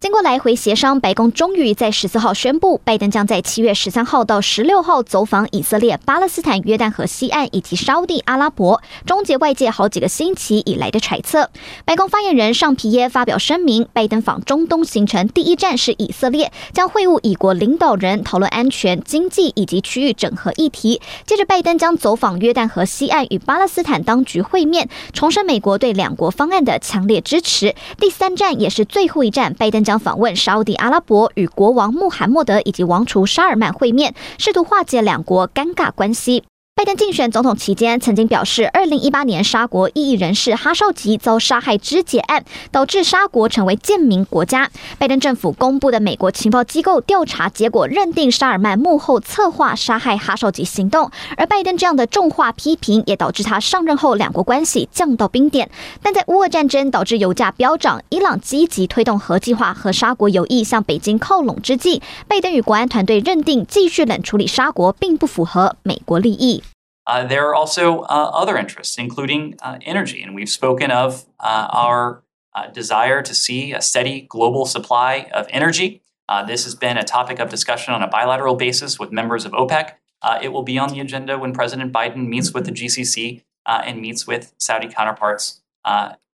经过来回协商，白宫终于在十四号宣布，拜登将在七月十三号到十六号走访以色列、巴勒斯坦、约旦河西岸以及沙地阿拉伯，终结外界好几个星期以来的揣测。白宫发言人尚皮耶发表声明，拜登访中东行程第一站是以色列，将会晤以国领导人，讨论安全、经济以及区域整合议题。接着，拜登将走访约旦河西岸与巴勒斯坦当局会面，重申美国对两国方案的强烈支持。第三站也是最后一站，拜登将访问沙乌地阿拉伯，与国王穆罕默德以及王储沙尔曼会面，试图化解两国尴尬关系。拜登竞选总统期间曾经表示，二零一八年沙国异议人士哈绍吉遭杀害肢解案，导致沙国成为贱民国家。拜登政府公布的美国情报机构调查结果认定沙尔曼幕后策划杀害哈绍吉行动，而拜登这样的重话批评也导致他上任后两国关系降到冰点。但在乌俄战争导致油价飙涨，伊朗积极推动核计划和沙国有意向北京靠拢之际，拜登与国安团队认定继续冷处理沙国并不符合美国利益。Uh, there are also uh, other interests, including uh, energy. And we've spoken of uh, our uh, desire to see a steady global supply of energy. Uh, this has been a topic of discussion on a bilateral basis with members of OPEC. it will be on the agenda when President Biden meets with the GCC and meets with Saudi counterparts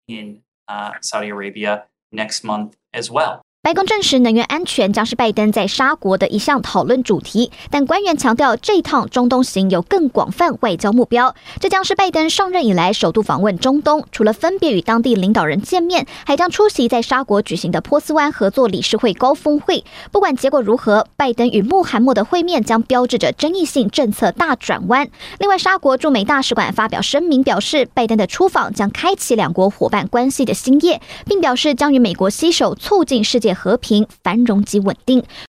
in Saudi Arabia next month as well. 白宫证实，能源安全将是拜登在沙国的一项讨论主题，但官员强调，这一趟中东行有更广泛外交目标。这将是拜登上任以来首度访问中东，除了分别与当地领导人见面，还将出席在沙国举行的波斯湾合作理事会高峰会。不管结果如何，拜登与穆罕默德会面将标志着争议性政策大转弯。另外，沙国驻美大使馆发表声明表示，拜登的出访将开启两国伙伴关系的新页，并表示将与美国携手促进世界和平、繁荣及稳定。